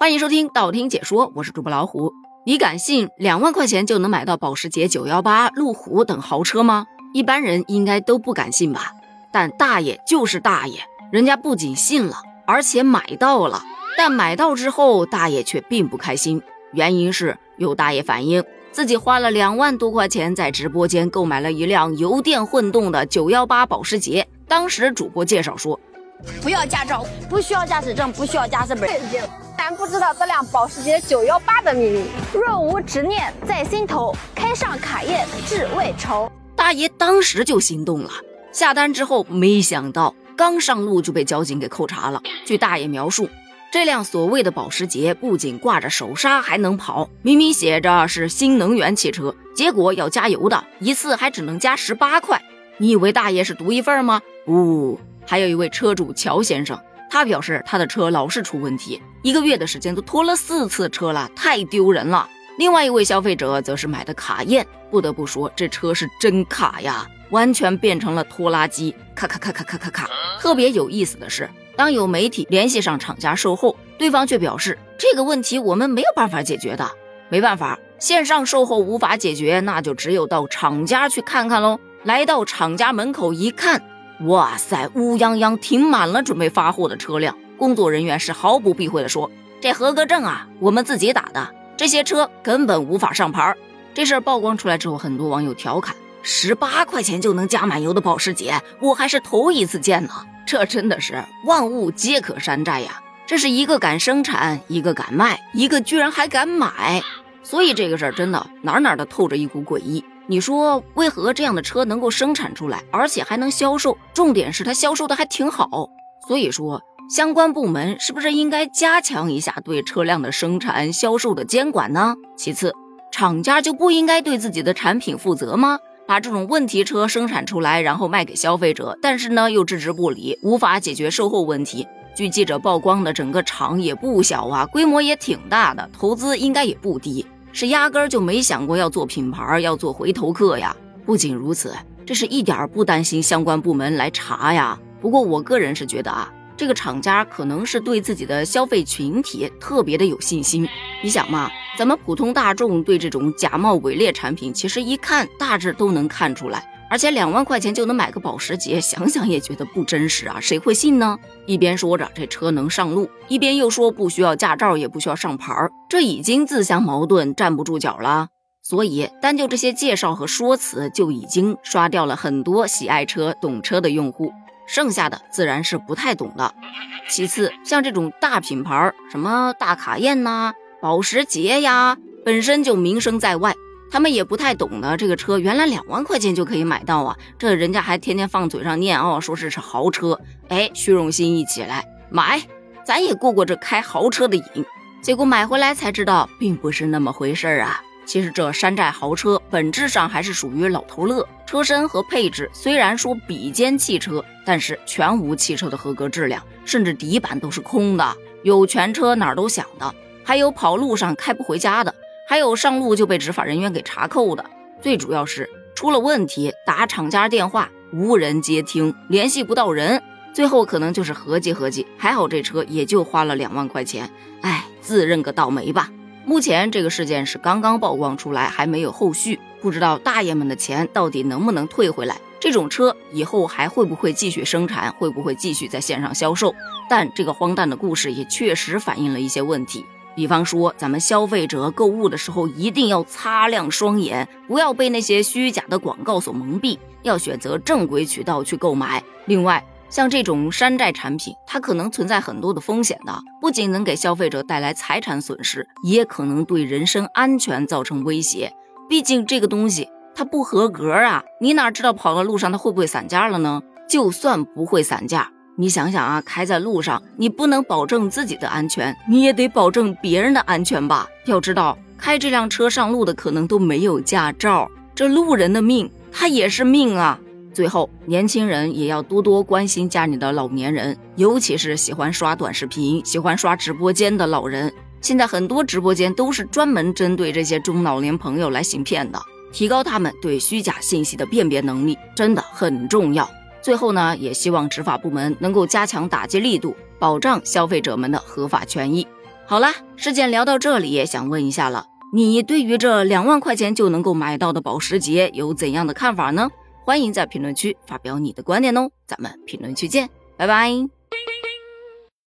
欢迎收听道听解说，我是主播老虎。你敢信两万块钱就能买到保时捷918、路虎等豪车吗？一般人应该都不敢信吧。但大爷就是大爷，人家不仅信了，而且买到了。但买到之后，大爷却并不开心，原因是有大爷反映自己花了两万多块钱在直播间购买了一辆油电混动的918保时捷。当时主播介绍说，不要驾照，不需要驾驶证，不需要驾驶本。但不知道这辆保时捷918的秘密。若无执念在心头，开上卡宴志未酬。大爷当时就心动了，下单之后，没想到刚上路就被交警给扣查了。据大爷描述，这辆所谓的保时捷不仅挂着手刹还能跑，明明写着是新能源汽车，结果要加油的一次还只能加十八块。你以为大爷是独一份吗？不，还有一位车主乔先生。他表示，他的车老是出问题，一个月的时间都拖了四次车了，太丢人了。另外一位消费者则是买的卡宴，不得不说，这车是真卡呀，完全变成了拖拉机，咔咔咔咔咔咔咔。特别有意思的是，当有媒体联系上厂家售后，对方却表示这个问题我们没有办法解决的，没办法，线上售后无法解决，那就只有到厂家去看看喽。来到厂家门口一看。哇塞，乌泱泱停满了准备发货的车辆，工作人员是毫不避讳的说：“这合格证啊，我们自己打的，这些车根本无法上牌。”这事儿曝光出来之后，很多网友调侃：“十八块钱就能加满油的保时捷，我还是头一次见呢。”这真的是万物皆可山寨呀！这是一个敢生产，一个敢卖，一个居然还敢买，所以这个事儿真的哪哪的透着一股诡异。你说为何这样的车能够生产出来，而且还能销售？重点是它销售的还挺好。所以说，相关部门是不是应该加强一下对车辆的生产销售的监管呢？其次，厂家就不应该对自己的产品负责吗？把这种问题车生产出来，然后卖给消费者，但是呢又置之不理，无法解决售后问题。据记者曝光的整个厂也不小啊，规模也挺大的，投资应该也不低。是压根儿就没想过要做品牌，要做回头客呀。不仅如此，这是一点儿不担心相关部门来查呀。不过我个人是觉得啊，这个厂家可能是对自己的消费群体特别的有信心。你想嘛，咱们普通大众对这种假冒伪劣产品，其实一看大致都能看出来。而且两万块钱就能买个保时捷，想想也觉得不真实啊，谁会信呢？一边说着这车能上路，一边又说不需要驾照，也不需要上牌儿，这已经自相矛盾，站不住脚了。所以单就这些介绍和说辞，就已经刷掉了很多喜爱车、懂车的用户，剩下的自然是不太懂的。其次，像这种大品牌，什么大卡宴呐、保时捷呀，本身就名声在外。他们也不太懂的，这个车原来两万块钱就可以买到啊！这人家还天天放嘴上念哦，说是是豪车，哎，虚荣心一起来买，咱也过过这开豪车的瘾。结果买回来才知道，并不是那么回事儿啊！其实这山寨豪车本质上还是属于老头乐，车身和配置虽然说比肩汽车，但是全无汽车的合格质量，甚至底板都是空的，有全车哪儿都响的，还有跑路上开不回家的。还有上路就被执法人员给查扣的，最主要是出了问题打厂家电话无人接听，联系不到人，最后可能就是合计合计，还好这车也就花了两万块钱，哎，自认个倒霉吧。目前这个事件是刚刚曝光出来，还没有后续，不知道大爷们的钱到底能不能退回来，这种车以后还会不会继续生产，会不会继续在线上销售？但这个荒诞的故事也确实反映了一些问题。比方说，咱们消费者购物的时候一定要擦亮双眼，不要被那些虚假的广告所蒙蔽，要选择正规渠道去购买。另外，像这种山寨产品，它可能存在很多的风险的，不仅能给消费者带来财产损失，也可能对人身安全造成威胁。毕竟这个东西它不合格啊，你哪知道跑到路上它会不会散架了呢？就算不会散架。你想想啊，开在路上，你不能保证自己的安全，你也得保证别人的安全吧？要知道，开这辆车上路的可能都没有驾照，这路人的命，他也是命啊！最后，年轻人也要多多关心家里的老年人，尤其是喜欢刷短视频、喜欢刷直播间的老人。现在很多直播间都是专门针对这些中老年朋友来行骗的，提高他们对虚假信息的辨别能力，真的很重要。最后呢，也希望执法部门能够加强打击力度，保障消费者们的合法权益。好了，事件聊到这里，也想问一下了，你对于这两万块钱就能够买到的保时捷有怎样的看法呢？欢迎在评论区发表你的观点哦，咱们评论区见，拜拜。